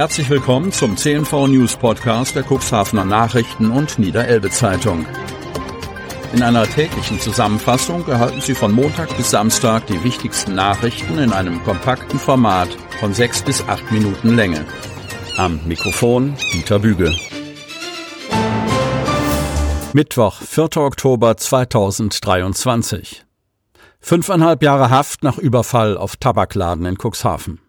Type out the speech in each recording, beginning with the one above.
Herzlich willkommen zum CNV News Podcast der Cuxhavener Nachrichten und Niederelbe Zeitung. In einer täglichen Zusammenfassung erhalten Sie von Montag bis Samstag die wichtigsten Nachrichten in einem kompakten Format von sechs bis acht Minuten Länge. Am Mikrofon Dieter Büge. Mittwoch, 4. Oktober 2023. Fünfeinhalb Jahre Haft nach Überfall auf Tabakladen in Cuxhaven.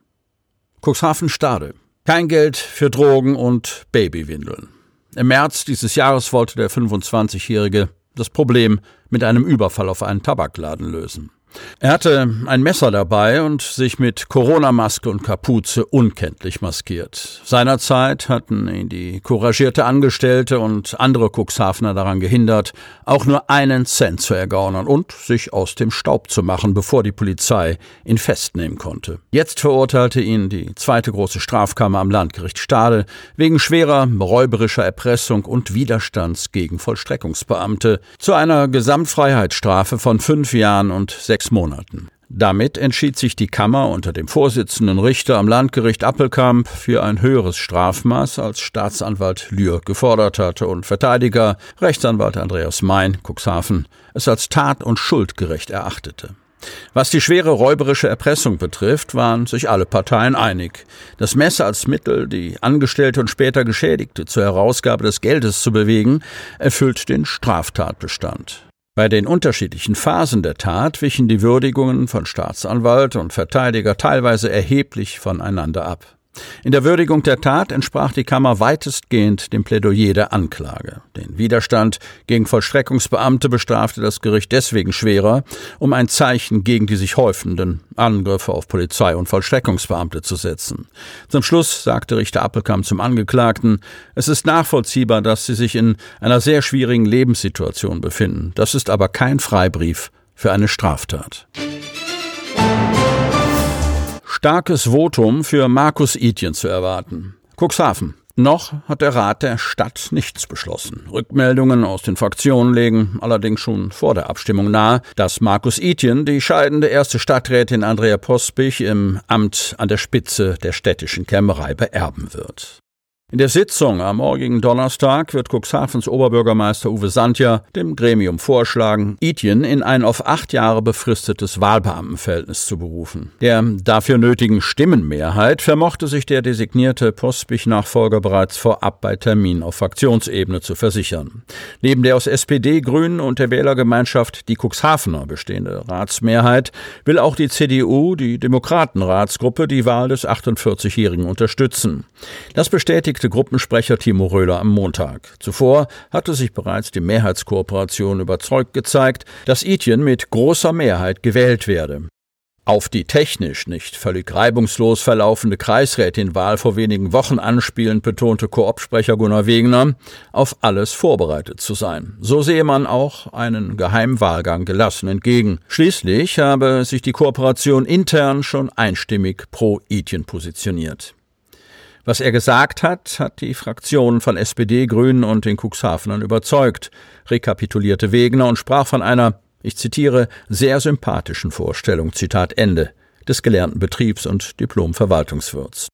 Cuxhaven Stade. Kein Geld für Drogen und Babywindeln. Im März dieses Jahres wollte der 25-Jährige das Problem mit einem Überfall auf einen Tabakladen lösen. Er hatte ein Messer dabei und sich mit Corona-Maske und Kapuze unkenntlich maskiert. Seinerzeit hatten ihn die couragierte Angestellte und andere Cuxhavener daran gehindert, auch nur einen Cent zu ergaunern und sich aus dem Staub zu machen, bevor die Polizei ihn festnehmen konnte. Jetzt verurteilte ihn die zweite große Strafkammer am Landgericht Stade wegen schwerer räuberischer Erpressung und Widerstands gegen Vollstreckungsbeamte zu einer Gesamtfreiheitsstrafe von fünf Jahren und sechs sechs Monaten. Damit entschied sich die Kammer unter dem Vorsitzenden Richter am Landgericht Appelkamp für ein höheres Strafmaß, als Staatsanwalt Lühr gefordert hatte und Verteidiger Rechtsanwalt Andreas Mein, Cuxhaven, es als tat- und schuldgerecht erachtete. Was die schwere räuberische Erpressung betrifft, waren sich alle Parteien einig. Das Messer als Mittel, die Angestellte und später Geschädigte zur Herausgabe des Geldes zu bewegen, erfüllt den Straftatbestand. Bei den unterschiedlichen Phasen der Tat wichen die Würdigungen von Staatsanwalt und Verteidiger teilweise erheblich voneinander ab. In der Würdigung der Tat entsprach die Kammer weitestgehend dem Plädoyer der Anklage. Den Widerstand gegen Vollstreckungsbeamte bestrafte das Gericht deswegen schwerer, um ein Zeichen gegen die sich häufenden Angriffe auf Polizei und Vollstreckungsbeamte zu setzen. Zum Schluss sagte Richter Appelkamp zum Angeklagten, es ist nachvollziehbar, dass sie sich in einer sehr schwierigen Lebenssituation befinden. Das ist aber kein Freibrief für eine Straftat. Starkes Votum für Markus Itjen zu erwarten. Cuxhaven. Noch hat der Rat der Stadt nichts beschlossen. Rückmeldungen aus den Fraktionen legen allerdings schon vor der Abstimmung nahe, dass Markus Itjen die scheidende erste Stadträtin Andrea Pospich im Amt an der Spitze der städtischen Kämmerei beerben wird. In der Sitzung am morgigen Donnerstag wird Cuxhavens Oberbürgermeister Uwe Sandja dem Gremium vorschlagen, Itjen in ein auf acht Jahre befristetes Wahlbeamtenverhältnis zu berufen. Der dafür nötigen Stimmenmehrheit vermochte sich der designierte Postbich-Nachfolger bereits vorab bei Termin auf Fraktionsebene zu versichern. Neben der aus SPD, Grünen und der Wählergemeinschaft die Cuxhavener bestehende Ratsmehrheit will auch die CDU, die Demokratenratsgruppe, die Wahl des 48-Jährigen unterstützen. Das bestätigt bestätigte Gruppensprecher Timo Röhler am Montag. Zuvor hatte sich bereits die Mehrheitskooperation überzeugt gezeigt, dass Itjen mit großer Mehrheit gewählt werde. Auf die technisch nicht völlig reibungslos verlaufende Kreisrätinwahl vor wenigen Wochen anspielend betonte Koop-Sprecher Gunnar Wegener, auf alles vorbereitet zu sein. So sehe man auch einen geheimen Wahlgang gelassen entgegen. Schließlich habe sich die Kooperation intern schon einstimmig pro Itjen positioniert. Was er gesagt hat, hat die Fraktionen von SPD, Grünen und den Cuxhavenern überzeugt, rekapitulierte Wegener und sprach von einer, ich zitiere, sehr sympathischen Vorstellung, Zitat Ende, des gelernten Betriebs- und Diplom-Verwaltungswirts.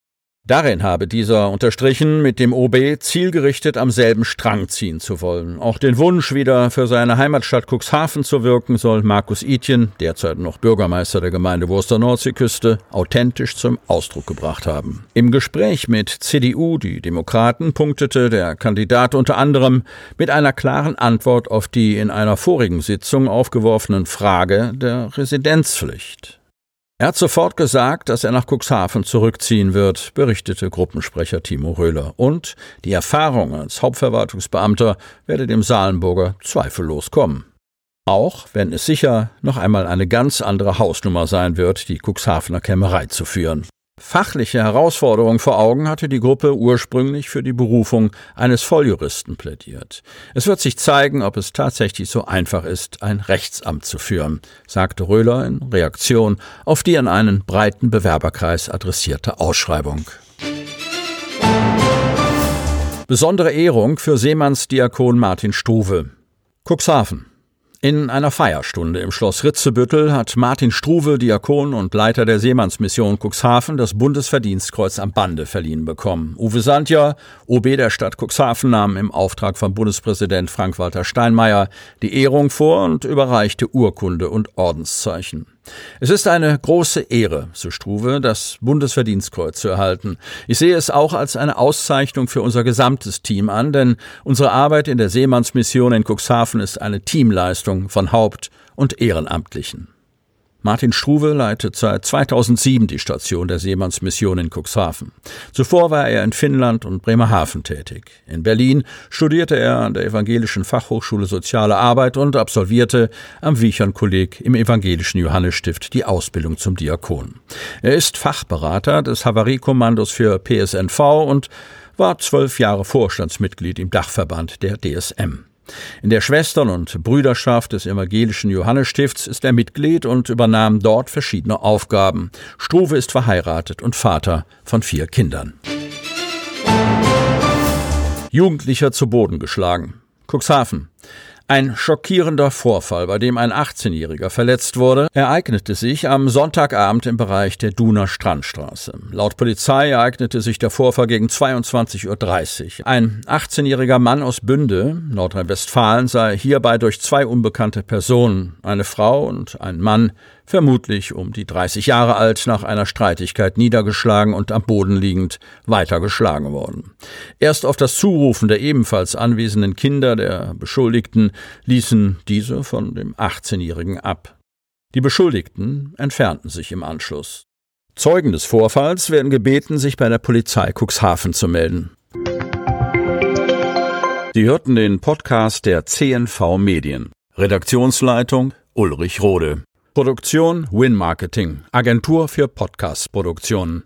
Darin habe dieser unterstrichen, mit dem OB zielgerichtet am selben Strang ziehen zu wollen. Auch den Wunsch, wieder für seine Heimatstadt Cuxhaven zu wirken, soll Markus Itjen, derzeit noch Bürgermeister der Gemeinde Wurster Nordseeküste, authentisch zum Ausdruck gebracht haben. Im Gespräch mit CDU, die Demokraten, punktete der Kandidat unter anderem mit einer klaren Antwort auf die in einer vorigen Sitzung aufgeworfenen Frage der Residenzpflicht. Er hat sofort gesagt, dass er nach Cuxhaven zurückziehen wird, berichtete Gruppensprecher Timo Röhler. Und die Erfahrung als Hauptverwaltungsbeamter werde dem Salenburger zweifellos kommen. Auch wenn es sicher noch einmal eine ganz andere Hausnummer sein wird, die Cuxhavener Kämmerei zu führen. Fachliche Herausforderungen vor Augen hatte die Gruppe ursprünglich für die Berufung eines Volljuristen plädiert. Es wird sich zeigen, ob es tatsächlich so einfach ist, ein Rechtsamt zu führen, sagte Röhler in Reaktion auf die an einen breiten Bewerberkreis adressierte Ausschreibung. Besondere Ehrung für Seemannsdiakon Martin Struve. Cuxhaven. In einer Feierstunde im Schloss Ritzebüttel hat Martin Struve, Diakon und Leiter der Seemannsmission Cuxhaven, das Bundesverdienstkreuz am Bande verliehen bekommen. Uwe Sandja, OB der Stadt Cuxhaven, nahm im Auftrag von Bundespräsident Frank-Walter Steinmeier die Ehrung vor und überreichte Urkunde und Ordenszeichen. Es ist eine große Ehre, so Struve, das Bundesverdienstkreuz zu erhalten. Ich sehe es auch als eine Auszeichnung für unser gesamtes Team an, denn unsere Arbeit in der Seemannsmission in Cuxhaven ist eine Teamleistung von Haupt- und Ehrenamtlichen. Martin Struve leitet seit 2007 die Station der Seemannsmission in Cuxhaven. Zuvor war er in Finnland und Bremerhaven tätig. In Berlin studierte er an der Evangelischen Fachhochschule Soziale Arbeit und absolvierte am Wiechern-Kolleg im Evangelischen Johannesstift die Ausbildung zum Diakon. Er ist Fachberater des Havariekommandos für PSNV und war zwölf Jahre Vorstandsmitglied im Dachverband der DSM. In der Schwestern- und Brüderschaft des evangelischen Johannesstifts ist er Mitglied und übernahm dort verschiedene Aufgaben. Struve ist verheiratet und Vater von vier Kindern. Jugendlicher zu Boden geschlagen. Cuxhaven. Ein schockierender Vorfall, bei dem ein 18-Jähriger verletzt wurde, ereignete sich am Sonntagabend im Bereich der Duner Strandstraße. Laut Polizei ereignete sich der Vorfall gegen 22.30 Uhr. Ein 18-jähriger Mann aus Bünde, Nordrhein-Westfalen, sei hierbei durch zwei unbekannte Personen, eine Frau und ein Mann, vermutlich um die 30 Jahre alt, nach einer Streitigkeit niedergeschlagen und am Boden liegend weitergeschlagen worden. Erst auf das Zurufen der ebenfalls anwesenden Kinder der Beschuldigten ließen diese von dem 18-Jährigen ab. Die Beschuldigten entfernten sich im Anschluss. Zeugen des Vorfalls werden gebeten, sich bei der Polizei Cuxhaven zu melden. Sie hörten den Podcast der CNV Medien. Redaktionsleitung Ulrich Rode. Produktion Win Marketing, Agentur für Podcast-Produktionen.